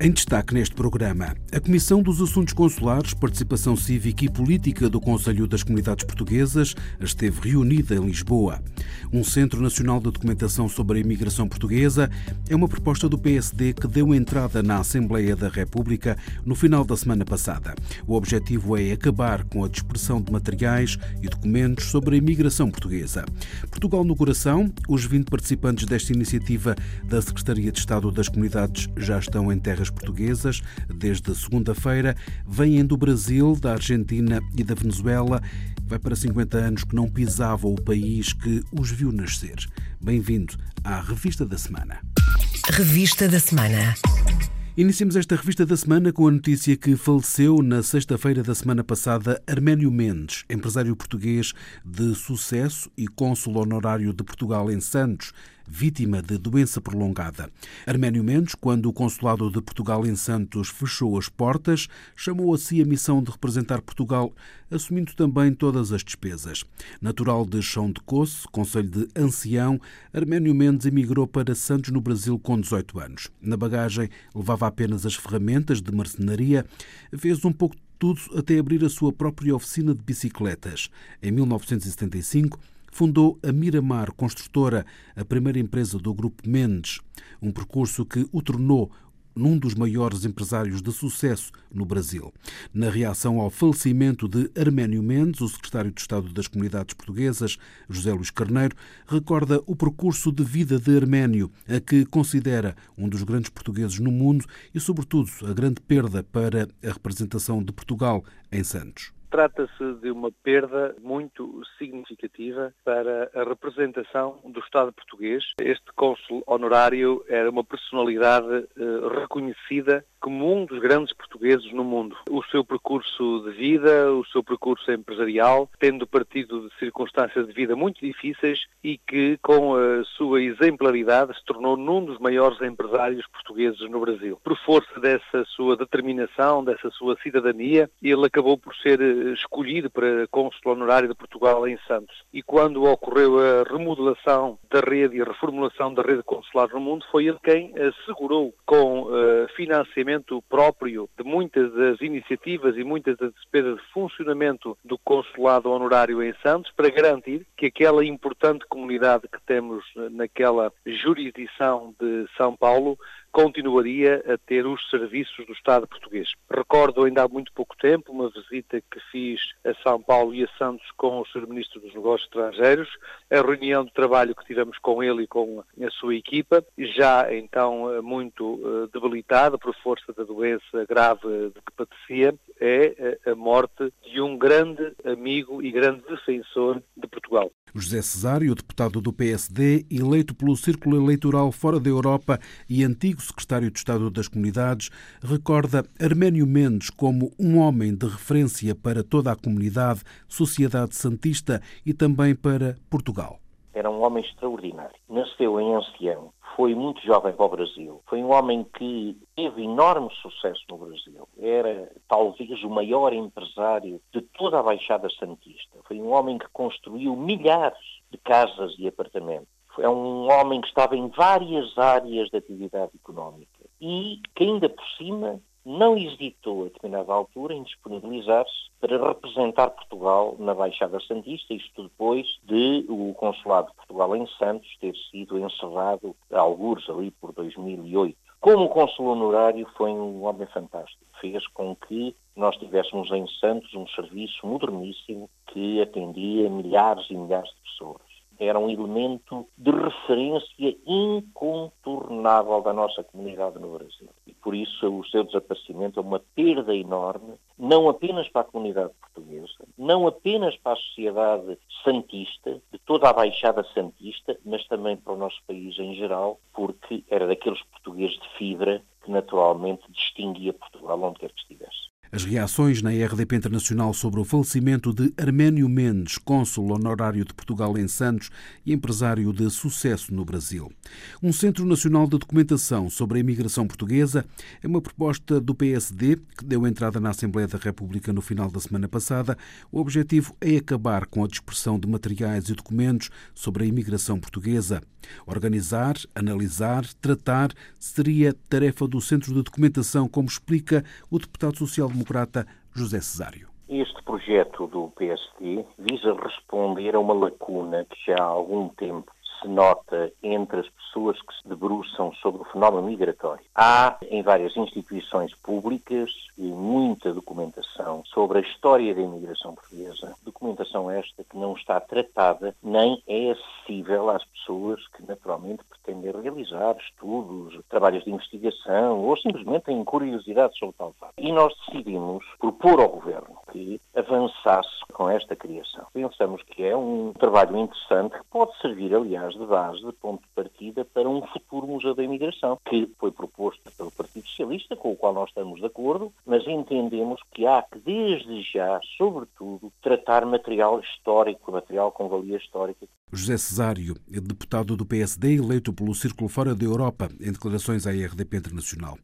Em destaque neste programa, a Comissão dos Assuntos Consulares, Participação Cívica e Política do Conselho das Comunidades Portuguesas esteve reunida em Lisboa. Um Centro Nacional de Documentação sobre a Imigração Portuguesa é uma proposta do PSD que deu entrada na Assembleia da República no final da semana passada. O objetivo é acabar com a dispersão de materiais e documentos sobre a imigração portuguesa. Portugal no Coração, os 20 participantes desta iniciativa da Secretaria de Estado das Comunidades já estão em terras portuguesas desde segunda-feira, vêm do Brasil, da Argentina e da Venezuela. Vai para 50 anos que não pisava o país que os viu nascer. Bem-vindo à Revista da Semana. Revista da Semana. Iniciamos esta revista da semana com a notícia que faleceu na sexta-feira da semana passada Arménio Mendes, empresário português de sucesso e cônsul honorário de Portugal em Santos, vítima de doença prolongada. Arménio Mendes, quando o Consulado de Portugal em Santos fechou as portas, chamou a si a missão de representar Portugal, assumindo também todas as despesas. Natural de Chão de Coce, Conselho de Ancião, Arménio Mendes emigrou para Santos, no Brasil, com 18 anos. Na bagagem levava apenas as ferramentas de marcenaria, fez um pouco de tudo até abrir a sua própria oficina de bicicletas. Em 1975, fundou a Miramar Construtora, a primeira empresa do Grupo Mendes, um percurso que o tornou num dos maiores empresários de sucesso no Brasil. Na reação ao falecimento de Arménio Mendes, o secretário de Estado das Comunidades Portuguesas, José Luís Carneiro, recorda o percurso de vida de Arménio, a que considera um dos grandes portugueses no mundo e, sobretudo, a grande perda para a representação de Portugal em Santos. Trata-se de uma perda muito significativa para a representação do Estado português. Este cônsul honorário era uma personalidade eh, reconhecida como um dos grandes portugueses no mundo. O seu percurso de vida, o seu percurso empresarial, tendo partido de circunstâncias de vida muito difíceis e que, com a sua exemplaridade, se tornou num dos maiores empresários portugueses no Brasil. Por força dessa sua determinação, dessa sua cidadania, ele acabou por ser eh, escolhido para cônsul honorário de Portugal em Santos. E quando ocorreu a remodelação da rede e a reformulação da rede consular no mundo, foi ele quem assegurou com uh, financiamento próprio de muitas das iniciativas e muitas das despesas de funcionamento do consulado honorário em Santos para garantir que aquela importante comunidade que temos naquela jurisdição de São Paulo continuaria a ter os serviços do Estado português. Recordo ainda há muito pouco tempo uma visita que fiz a São Paulo e a Santos com o Sr. Ministro dos Negócios Estrangeiros, a reunião de trabalho que tivemos com ele e com a sua equipa, já então muito eh, debilitada por força da doença grave de que padecia, é a morte de um grande amigo e grande defensor de Portugal. José Cesário, deputado do PSD, eleito pelo Círculo Eleitoral fora da Europa e antigo secretário de Estado das Comunidades, recorda Arménio Mendes como um homem de referência para toda a comunidade, sociedade santista e também para Portugal. Era um homem extraordinário. Nasceu em Ancião, foi muito jovem para o Brasil. Foi um homem que teve enorme sucesso no Brasil. Era talvez o maior empresário de toda a Baixada Santista. Foi um homem que construiu milhares de casas e apartamentos. É um homem que estava em várias áreas de atividade económica e que ainda por cima não hesitou a determinada altura em disponibilizar-se para representar Portugal na Baixada Santista, isto depois de o Consulado de Portugal em Santos ter sido encerrado, alguns ali por 2008. Como consul honorário foi um homem fantástico. Fez com que nós tivéssemos em Santos um serviço moderníssimo que atendia milhares e milhares de pessoas era um elemento de referência incontornável da nossa comunidade no Brasil. E por isso o seu desaparecimento é uma perda enorme, não apenas para a comunidade portuguesa, não apenas para a sociedade santista, de toda a Baixada Santista, mas também para o nosso país em geral, porque era daqueles portugueses de fibra que naturalmente distinguia Portugal onde quer que estivesse. As reações na RDP Internacional sobre o falecimento de Arménio Mendes, cônsul honorário de Portugal em Santos e empresário de sucesso no Brasil. Um Centro Nacional de Documentação sobre a Imigração Portuguesa é uma proposta do PSD que deu entrada na Assembleia da República no final da semana passada. O objetivo é acabar com a dispersão de materiais e documentos sobre a imigração portuguesa. Organizar, analisar, tratar seria tarefa do Centro de Documentação, como explica o deputado social-democrata José Cesário. Este projeto do PSD visa responder a uma lacuna que já há algum tempo se nota entre as pessoas que se debruçam sobre o fenómeno migratório. Há em várias instituições públicas muita documentação sobre a história da imigração portuguesa. Documentação esta que não está tratada nem é acessível às pessoas que naturalmente pretendem realizar estudos, trabalhos de investigação ou simplesmente têm curiosidade sobre tal fato. E nós decidimos propor ao Governo que avançasse com esta criação. Pensamos que é um trabalho interessante que pode servir, aliás, de base, de ponto de partida para um futuro Museu da Imigração, que foi proposto pelo Partido Socialista, com o qual nós estamos de acordo, mas entendemos que há que, desde já, sobretudo, tratar material histórico, material com valia histórica. José Cesário, deputado do PSD, eleito pelo Círculo Fora da Europa, em declarações à RDP Internacional.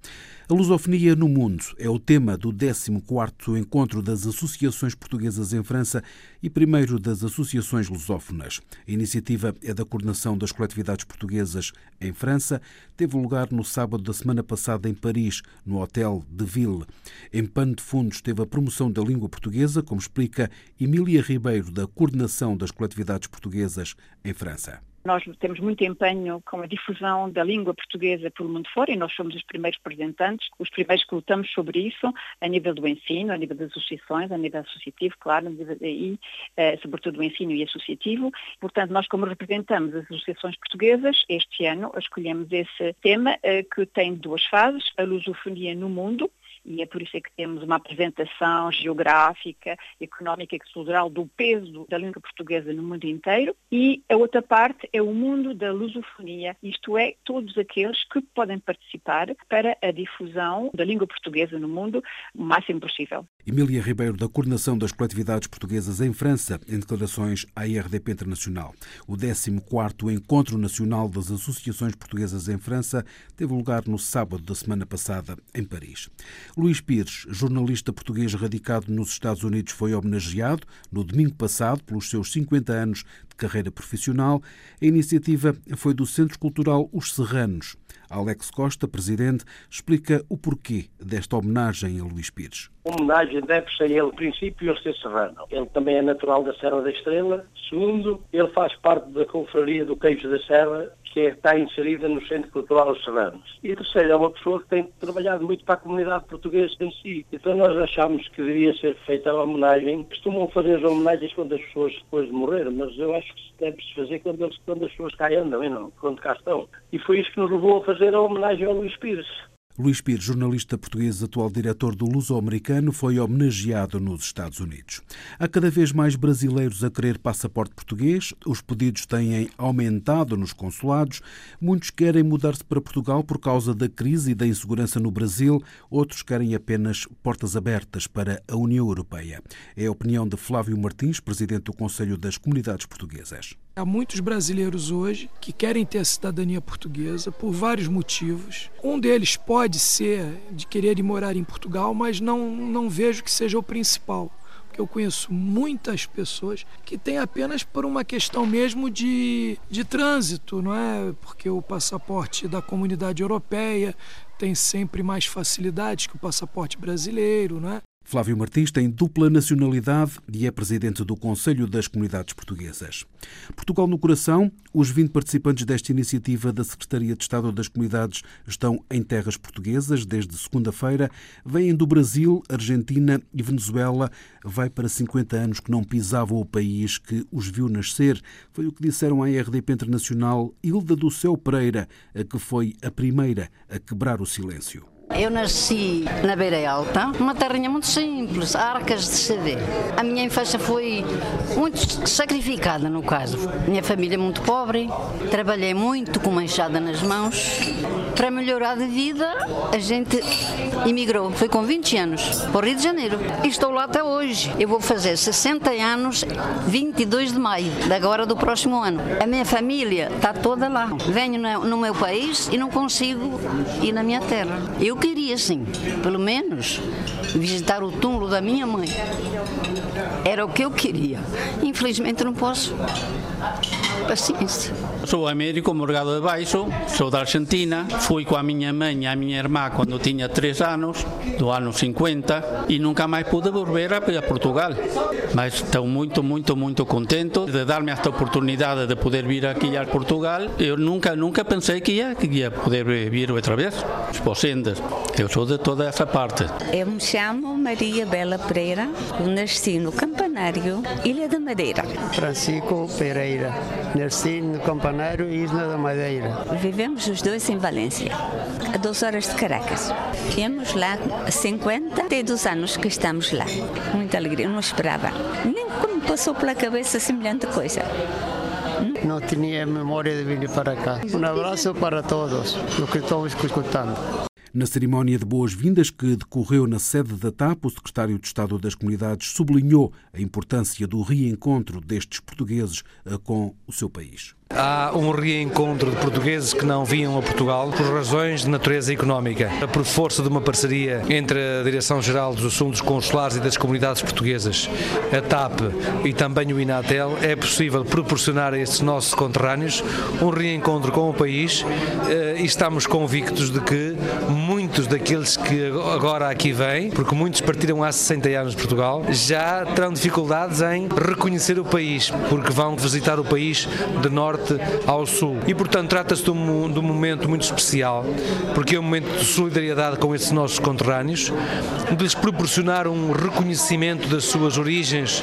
A lusofonia no mundo é o tema do 14º Encontro das Associações Portuguesas em França e primeiro das Associações Lusófonas. A iniciativa é da coordenação das coletividades portuguesas em França. Teve lugar no sábado da semana passada em Paris, no Hotel de Ville. Em pano de fundos teve a promoção da língua portuguesa, como explica Emília Ribeiro, da coordenação das coletividades portuguesas em França. Nós temos muito empenho com a difusão da língua portuguesa pelo mundo fora e nós somos os primeiros representantes, os primeiros que lutamos sobre isso a nível do ensino, a nível das associações, a nível associativo, claro, e eh, sobretudo o ensino e associativo. Portanto, nós como representamos as associações portuguesas, este ano escolhemos esse tema eh, que tem duas fases, a lusofonia no mundo, e é por isso é que temos uma apresentação geográfica, económica e cultural do peso da língua portuguesa no mundo inteiro e a outra parte é o mundo da lusofonia, isto é, todos aqueles que podem participar para a difusão da língua portuguesa no mundo o máximo possível. Emília Ribeiro, da Coordenação das Coletividades Portuguesas em França, em declarações à IRDP Internacional. O 14º Encontro Nacional das Associações Portuguesas em França teve lugar no sábado da semana passada, em Paris. Luís Pires, jornalista português radicado nos Estados Unidos, foi homenageado no domingo passado pelos seus 50 anos de carreira profissional. A iniciativa foi do Centro Cultural Os Serranos. Alex Costa, presidente, explica o porquê desta homenagem a Luís Pires. A homenagem deve-se a ele, princípio, ele ser serrano. Ele também é natural da Serra da Estrela. Segundo, ele faz parte da confraria do Queijo da Serra que é, está inserida no Centro Cultural Os Serranos. E terceiro, é uma pessoa que tem trabalhado muito para a comunidade portuguesa em si. Então nós achamos que devia ser feita a homenagem. Costumam fazer as homenagens quando as pessoas depois de morrer, mas eu acho que deve-se fazer quando, eles, quando as pessoas cá andam, e não, quando cá estão. E foi isso que nos levou a fazer a homenagem ao Luís Pires. Luís Pires, jornalista português, atual diretor do Luso-Americano, foi homenageado nos Estados Unidos. Há cada vez mais brasileiros a querer passaporte português, os pedidos têm aumentado nos consulados, muitos querem mudar-se para Portugal por causa da crise e da insegurança no Brasil, outros querem apenas portas abertas para a União Europeia. É a opinião de Flávio Martins, presidente do Conselho das Comunidades Portuguesas. Há muitos brasileiros hoje que querem ter a cidadania portuguesa por vários motivos. Um deles pode ser de querer ir morar em Portugal, mas não, não vejo que seja o principal. Porque eu conheço muitas pessoas que têm apenas por uma questão mesmo de, de trânsito, não é? Porque o passaporte da comunidade europeia tem sempre mais facilidades que o passaporte brasileiro, não é? Flávio Martins tem dupla nacionalidade e é presidente do Conselho das Comunidades Portuguesas. Portugal no Coração, os 20 participantes desta iniciativa da Secretaria de Estado das Comunidades estão em terras portuguesas desde segunda-feira. Vêm do Brasil, Argentina e Venezuela. Vai para 50 anos que não pisavam o país que os viu nascer. Foi o que disseram à RDP Internacional Hilda do Céu Pereira, a que foi a primeira a quebrar o silêncio. Eu nasci na Beira Alta, uma terrinha muito simples, arcas de CD. A minha infância foi muito sacrificada, no caso. Minha família é muito pobre, trabalhei muito com uma enxada nas mãos. Para melhorar de vida, a gente imigrou. Foi com 20 anos para o Rio de Janeiro. E estou lá até hoje. Eu vou fazer 60 anos, 22 de maio, da agora do próximo ano. A minha família está toda lá. Venho no meu país e não consigo ir na minha terra. Eu queria, sim, pelo menos, visitar o túmulo da minha mãe. Era o que eu queria. Infelizmente não posso. Paciência. Sou Américo Morgado de Baixo, sou da Argentina, fui com a minha mãe e a minha irmã quando tinha 3 anos, do ano 50, e nunca mais pude volver a Portugal. Mas estou muito, muito, muito contente de dar-me esta oportunidade de poder vir aqui a Portugal. Eu nunca, nunca pensei que ia, que ia poder vir outra vez. Posendas. Eu sou de toda essa parte. Eu me chamo Maria Bela Pereira, nasci no Campanário, Ilha da Madeira. Francisco Pereira, nasci no Campanário, Ilha da Madeira. Vivemos os dois em Valência, a duas horas de Caracas. Temos lá 52 anos que estamos lá. Muita alegria, não esperava. Nem como passou pela cabeça semelhante coisa. Não tinha memória de vir para cá. Um abraço para todos os que estão escutando. Na cerimónia de boas-vindas que decorreu na sede da TAP, o secretário de Estado das Comunidades sublinhou a importância do reencontro destes portugueses eh, com o seu país. Há um reencontro de portugueses que não vinham a Portugal por razões de natureza económica, por força de uma parceria entre a Direção-Geral dos Assuntos Consulares e das Comunidades Portuguesas, a TAP e também o INATEL, é possível proporcionar a estes nossos conterrâneos um reencontro com o país eh, e estamos convictos de que muitos daqueles que agora aqui vêm, porque muitos partiram há 60 anos de Portugal, já terão dificuldades em reconhecer o país, porque vão visitar o país de norte norte ao sul. E, portanto, trata-se de, um, de um momento muito especial, porque é um momento de solidariedade com esses nossos conterrâneos, de lhes proporcionar um reconhecimento das suas origens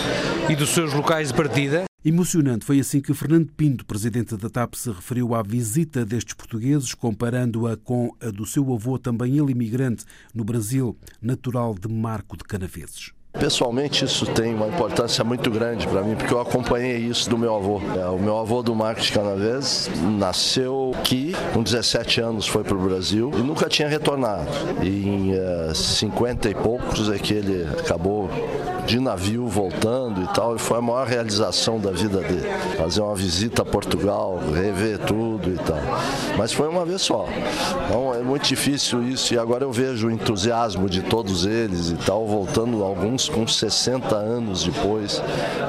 e dos seus locais de partida. Emocionante foi assim que Fernando Pinto, presidente da TAP, se referiu à visita destes portugueses, comparando-a com a do seu avô, também ele imigrante, no Brasil, natural de Marco de Canaveses. Pessoalmente, isso tem uma importância muito grande para mim, porque eu acompanhei isso do meu avô. É, o meu avô do Marcos Canavés nasceu aqui, com 17 anos foi para o Brasil e nunca tinha retornado. E em uh, eh, 50 e poucos é que ele acabou de navio voltando e tal, e foi a maior realização da vida dele. Fazer uma visita a Portugal, rever tudo. Mas foi uma vez só. Então é muito difícil isso, e agora eu vejo o entusiasmo de todos eles e tal, voltando alguns com 60 anos depois.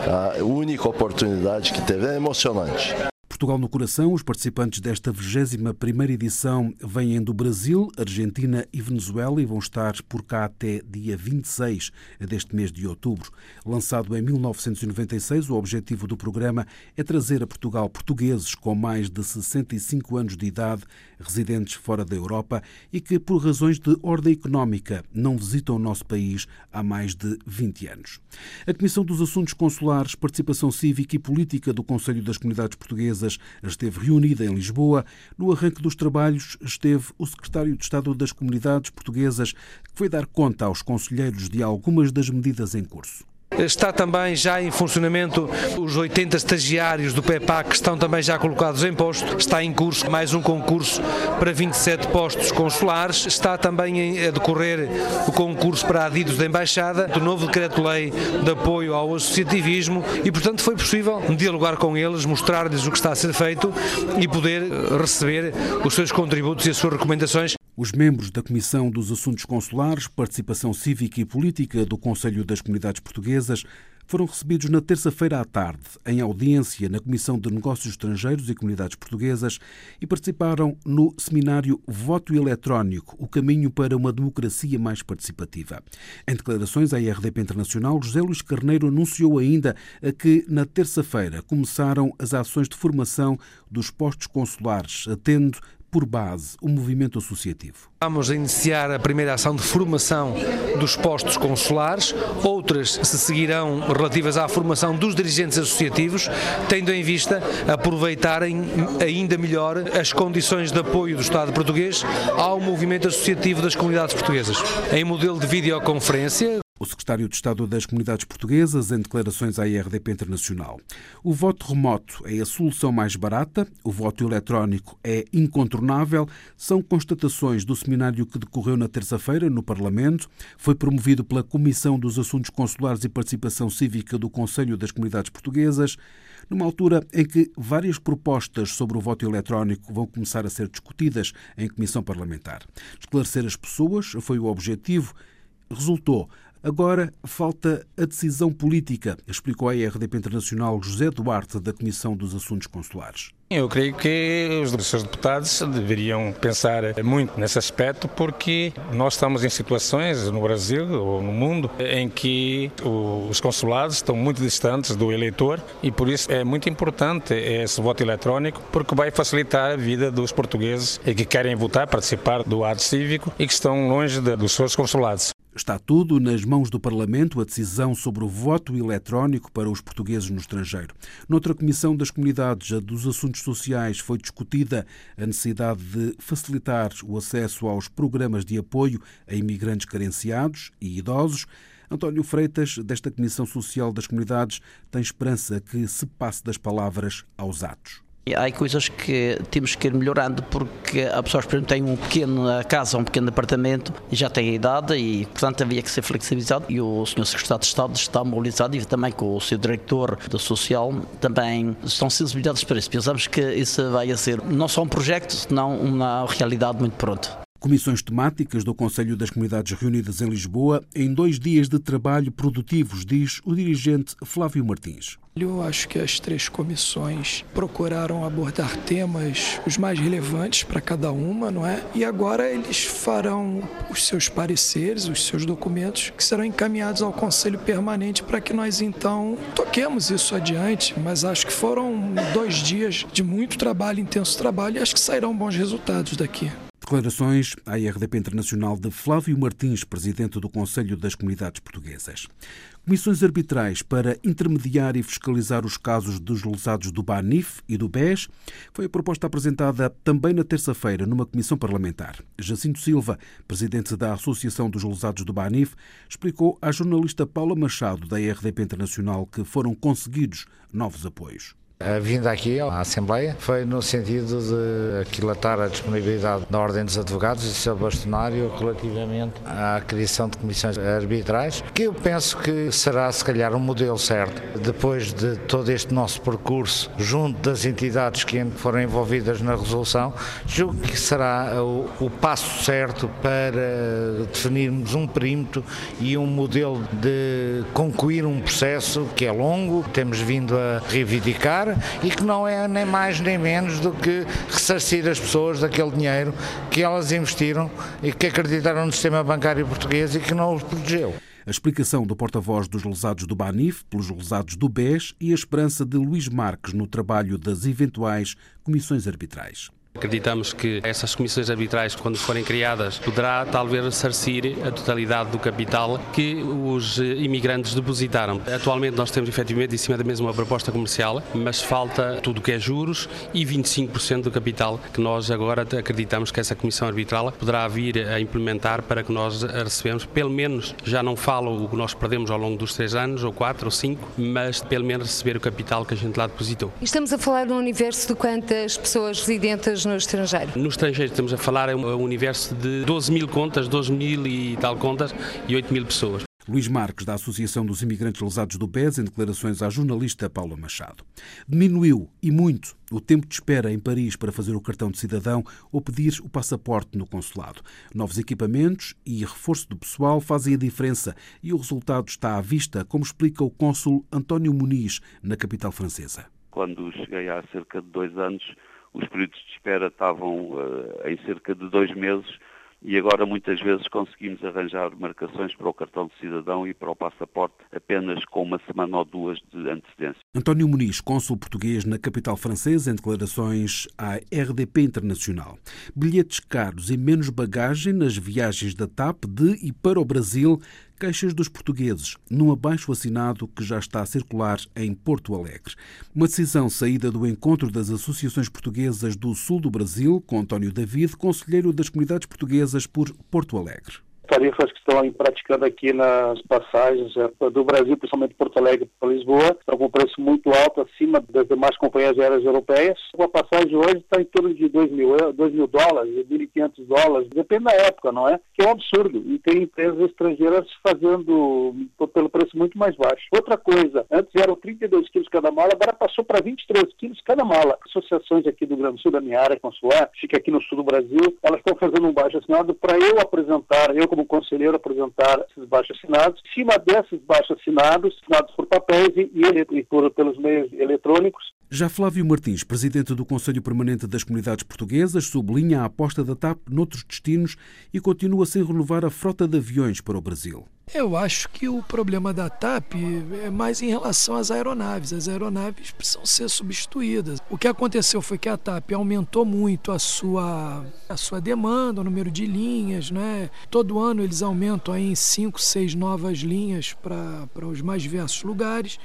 A única oportunidade que teve é emocionante. Portugal no Coração, os participantes desta 21 edição vêm do Brasil, Argentina e Venezuela e vão estar por cá até dia 26 deste mês de outubro. Lançado em 1996, o objetivo do programa é trazer a Portugal portugueses com mais de 65 anos de idade, residentes fora da Europa e que, por razões de ordem económica, não visitam o nosso país há mais de 20 anos. A Comissão dos Assuntos Consulares, Participação Cívica e Política do Conselho das Comunidades Portuguesas esteve reunida em Lisboa. No arranque dos trabalhos esteve o secretário de Estado das Comunidades Portuguesas, que foi dar conta aos conselheiros de algumas das medidas em curso. Está também já em funcionamento os 80 estagiários do PEPAC que estão também já colocados em posto. Está em curso mais um concurso para 27 postos consulares. Está também a decorrer o concurso para adidos da Embaixada, do novo decreto-lei de apoio ao associativismo e, portanto, foi possível dialogar com eles, mostrar-lhes o que está a ser feito e poder receber os seus contributos e as suas recomendações. Os membros da Comissão dos Assuntos Consulares, Participação Cívica e Política do Conselho das Comunidades Portuguesas foram recebidos na terça-feira à tarde, em audiência na Comissão de Negócios Estrangeiros e Comunidades Portuguesas e participaram no seminário Voto Eletrónico O Caminho para uma Democracia Mais Participativa. Em declarações à IRDP Internacional, José Luís Carneiro anunciou ainda que na terça-feira começaram as ações de formação dos postos consulares, atendo por base o movimento associativo. Vamos iniciar a primeira ação de formação dos postos consulares, outras se seguirão relativas à formação dos dirigentes associativos, tendo em vista aproveitarem ainda melhor as condições de apoio do Estado português ao movimento associativo das comunidades portuguesas. Em modelo de videoconferência, o secretário de Estado das Comunidades Portuguesas em declarações à IRDP Internacional. O voto remoto é a solução mais barata, o voto eletrónico é incontornável, são constatações do seminário que decorreu na terça-feira no Parlamento, foi promovido pela Comissão dos Assuntos Consulares e Participação Cívica do Conselho das Comunidades Portuguesas, numa altura em que várias propostas sobre o voto eletrónico vão começar a ser discutidas em comissão parlamentar. Esclarecer as pessoas foi o objetivo. Resultou Agora falta a decisão política, explicou a RDP Internacional José Duarte, da Comissão dos Assuntos Consulares. Eu creio que os seus deputados deveriam pensar muito nesse aspecto, porque nós estamos em situações no Brasil ou no mundo em que os consulados estão muito distantes do eleitor e por isso é muito importante esse voto eletrónico, porque vai facilitar a vida dos portugueses que querem votar, participar do ato cívico e que estão longe dos seus consulados. Está tudo nas mãos do Parlamento a decisão sobre o voto eletrónico para os portugueses no estrangeiro. Noutra comissão das comunidades, a dos assuntos sociais, foi discutida a necessidade de facilitar o acesso aos programas de apoio a imigrantes carenciados e idosos. António Freitas, desta Comissão Social das Comunidades, tem esperança que se passe das palavras aos atos. Há coisas que temos que ir melhorando porque a pessoa, por exemplo, tem um pequeno casa, um pequeno apartamento e já tem a idade e, portanto, havia que ser flexibilizado e o Sr. Secretário de Estado está mobilizado e também com o seu Diretor da Social também estão sensibilizados para isso. Pensamos que isso vai ser não só um projeto, senão uma realidade muito pronto. Comissões temáticas do Conselho das Comunidades reunidas em Lisboa em dois dias de trabalho produtivos, diz o dirigente Flávio Martins. Eu acho que as três comissões procuraram abordar temas os mais relevantes para cada uma, não é? E agora eles farão os seus pareceres, os seus documentos, que serão encaminhados ao Conselho Permanente para que nós então toquemos isso adiante. Mas acho que foram dois dias de muito trabalho, intenso trabalho, e acho que sairão bons resultados daqui. Declarações à RDP Internacional de Flávio Martins, presidente do Conselho das Comunidades Portuguesas. Comissões arbitrais para intermediar e fiscalizar os casos dos lesados do BANIF e do BES foi a proposta apresentada também na terça-feira numa comissão parlamentar. Jacinto Silva, presidente da Associação dos Lesados do BANIF, explicou à jornalista Paula Machado, da RDP Internacional, que foram conseguidos novos apoios. A vinda aqui à Assembleia foi no sentido de aquilatar a disponibilidade da Ordem dos Advogados e seu bastonário relativamente à criação de comissões arbitrais, que eu penso que será se calhar um modelo certo. Depois de todo este nosso percurso junto das entidades que foram envolvidas na resolução, julgo que será o, o passo certo para definirmos um perímetro e um modelo de concluir um processo que é longo, temos vindo a reivindicar e que não é nem mais nem menos do que ressarcir as pessoas daquele dinheiro que elas investiram e que acreditaram no sistema bancário português e que não os protegeu. A explicação do porta-voz dos lesados do Banif pelos lesados do BES e a esperança de Luís Marques no trabalho das eventuais comissões arbitrais. Acreditamos que essas comissões arbitrais, quando forem criadas, poderá talvez ressarcir a totalidade do capital que os imigrantes depositaram. Atualmente nós temos efetivamente em cima da mesma proposta comercial, mas falta tudo o que é juros e 25% do capital que nós agora acreditamos que essa comissão arbitral poderá vir a implementar para que nós recebemos, pelo menos, já não falo o que nós perdemos ao longo dos três anos, ou quatro, ou cinco, mas pelo menos receber o capital que a gente lá depositou. Estamos a falar um universo de quantas pessoas residentes no estrangeiro? No estrangeiro estamos a falar é um universo de 12 mil contas, 12 mil e tal contas e 8 mil pessoas. Luís Marques, da Associação dos Imigrantes Lesados do BES, em declarações à jornalista Paula Machado. Diminuiu, e muito, o tempo de espera em Paris para fazer o cartão de cidadão ou pedir o passaporte no consulado. Novos equipamentos e reforço do pessoal fazem a diferença e o resultado está à vista, como explica o cônsul António Muniz, na capital francesa. Quando cheguei há cerca de dois anos, os períodos de espera estavam uh, em cerca de dois meses e agora muitas vezes conseguimos arranjar marcações para o cartão de cidadão e para o passaporte apenas com uma semana ou duas de antecedência. António Muniz, cônsul português na capital francesa, em declarações à RDP Internacional. Bilhetes caros e menos bagagem nas viagens da TAP de e para o Brasil queixas dos portugueses num abaixo assinado que já está a circular em Porto Alegre. Uma decisão saída do encontro das associações portuguesas do sul do Brasil, com António David, conselheiro das comunidades portuguesas por Porto Alegre. Tarifas que estão praticando aqui nas passagens é, do Brasil, principalmente Porto Alegre para Lisboa, estão com preço muito alto, acima das demais companhias aéreas europeias. A passagem hoje está em torno de 2 mil, 2 mil dólares, 1.500 dólares, depende da época, não é? Que é um absurdo. E tem empresas estrangeiras fazendo pelo preço muito mais baixo. Outra coisa, antes eram 32 quilos cada mala, agora passou para 23 quilos cada mala. Associações aqui do Grande Sul, da minha área consular, fica aqui no sul do Brasil, elas estão fazendo um baixo assinado para eu apresentar, eu como conselheiro apresentar esses baixos assinados. Em cima desses baixos assinados, assinados por papéis e, e por, pelos meios eletrônicos, já Flávio Martins, presidente do Conselho Permanente das Comunidades Portuguesas, sublinha a aposta da TAP noutros destinos e continua sem renovar a frota de aviões para o Brasil. Eu acho que o problema da TAP é mais em relação às aeronaves. As aeronaves precisam ser substituídas. O que aconteceu foi que a TAP aumentou muito a sua, a sua demanda, o número de linhas. Né? Todo ano eles aumentam aí em 5, 6 novas linhas para os mais diversos lugares.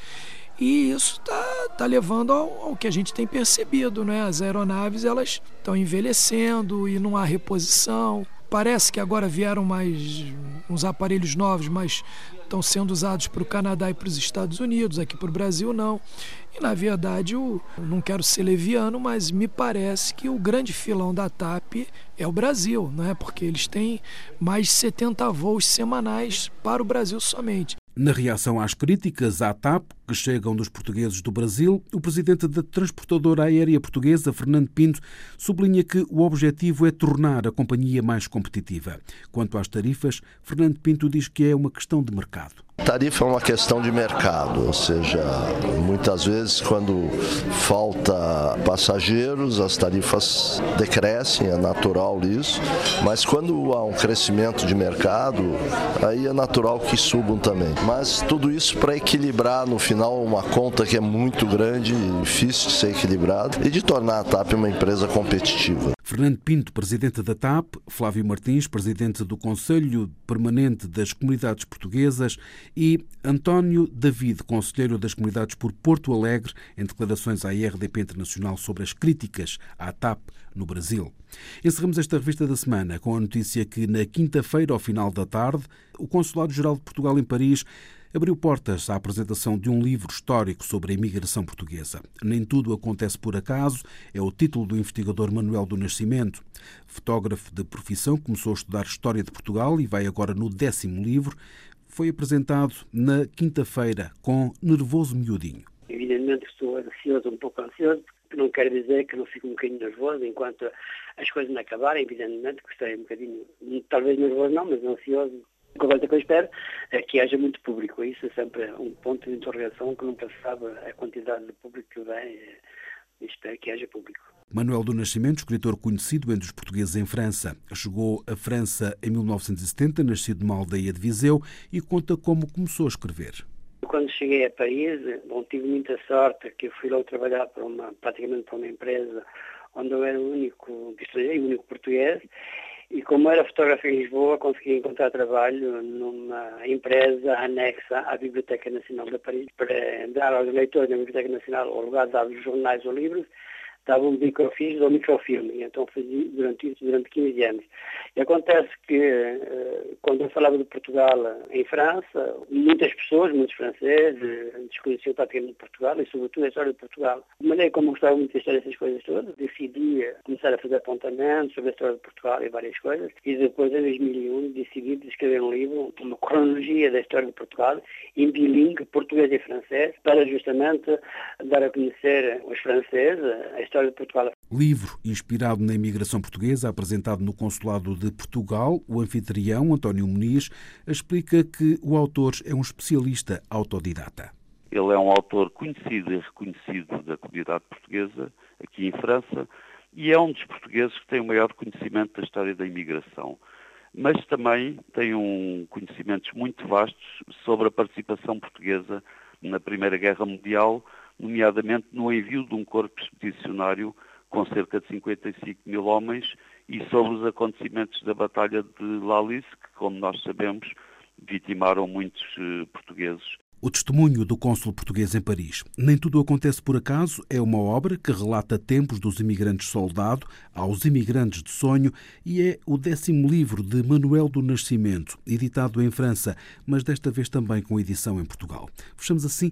E isso está tá levando ao, ao, que a gente tem percebido, né? As aeronaves elas estão envelhecendo e não há reposição. Parece que agora vieram mais uns aparelhos novos, mas estão sendo usados para o Canadá e para os Estados Unidos, aqui para o Brasil não. E na verdade, eu não quero ser leviano, mas me parece que o grande filão da TAP é o Brasil, né? porque eles têm mais de 70 voos semanais para o Brasil somente. Na reação às críticas à TAP, que chegam dos portugueses do Brasil, o presidente da transportadora aérea portuguesa, Fernando Pinto, sublinha que o objetivo é tornar a companhia mais competitiva. Quanto às tarifas, Fernando Pinto diz que é uma questão de mercado. Tarifa é uma questão de mercado, ou seja, muitas vezes quando falta passageiros, as tarifas decrescem, é natural isso, mas quando há um crescimento de mercado, aí é natural que subam também. Mas tudo isso para equilibrar no final uma conta que é muito grande, difícil de ser equilibrada e de tornar a TAP uma empresa competitiva. Fernando Pinto, presidente da TAP, Flávio Martins, presidente do Conselho Permanente das Comunidades Portuguesas e António David, conselheiro das comunidades por Porto Alegre, em declarações à IRDP Internacional sobre as críticas à TAP no Brasil. Encerramos esta revista da semana com a notícia que, na quinta-feira, ao final da tarde, o Consulado-Geral de Portugal em Paris abriu portas à apresentação de um livro histórico sobre a imigração portuguesa. Nem tudo acontece por acaso, é o título do investigador Manuel do Nascimento. Fotógrafo de profissão, começou a estudar História de Portugal e vai agora no décimo livro. Foi apresentado na quinta-feira com Nervoso Miudinho. Evidentemente estou ansioso, um pouco ansioso, não quer dizer que não fico um bocadinho nervoso enquanto as coisas não acabarem, evidentemente que estarei um bocadinho, talvez nervoso não, mas ansioso coisa que eu espero é que haja muito público. Isso é sempre um ponto de interrogação que nunca se sabe a quantidade de público que vem. Espero que haja público. Manuel do Nascimento, escritor conhecido entre os portugueses em França. Chegou à França em 1970, nascido numa aldeia de Viseu e conta como começou a escrever. Quando cheguei a Paris, bom, tive muita sorte que fui lá trabalhar para uma, praticamente para uma empresa onde eu era o único estrangeiro, o único português, e como era fotógrafo em Lisboa, consegui encontrar trabalho numa empresa anexa à Biblioteca Nacional de Paris para dar aos leitores da Biblioteca Nacional o lugar de dar os jornais ou livros estavam microfilmes ou microfilme, então fazia durante isso durante 15 anos. E acontece que, eh, quando eu falava de Portugal em França, muitas pessoas, muitos franceses, eh, desconheciam praticamente Portugal e, sobretudo, a história de Portugal. De maneira como gostava muito da história dessas coisas todas, decidi começar a fazer apontamentos sobre a história de Portugal e várias coisas, e depois, em 2001, decidi escrever um livro, uma cronologia da história de Portugal, em bilingue, português e francês, para justamente dar a conhecer os franceses a história história de Portugal. Livro inspirado na imigração portuguesa, apresentado no Consulado de Portugal, o anfitrião, António Muniz, explica que o autor é um especialista autodidata. Ele é um autor conhecido e reconhecido da comunidade portuguesa, aqui em França, e é um dos portugueses que tem o maior conhecimento da história da imigração. Mas também tem um conhecimentos muito vastos sobre a participação portuguesa na Primeira Guerra Mundial, nomeadamente no envio de um corpo expedicionário com cerca de 55 mil homens e sobre os acontecimentos da Batalha de Lalice, que, como nós sabemos, vitimaram muitos uh, portugueses. O testemunho do cônsul português em Paris. Nem tudo acontece por acaso é uma obra que relata tempos dos imigrantes soldado aos imigrantes de sonho e é o décimo livro de Manuel do Nascimento, editado em França, mas desta vez também com edição em Portugal. Fechamos assim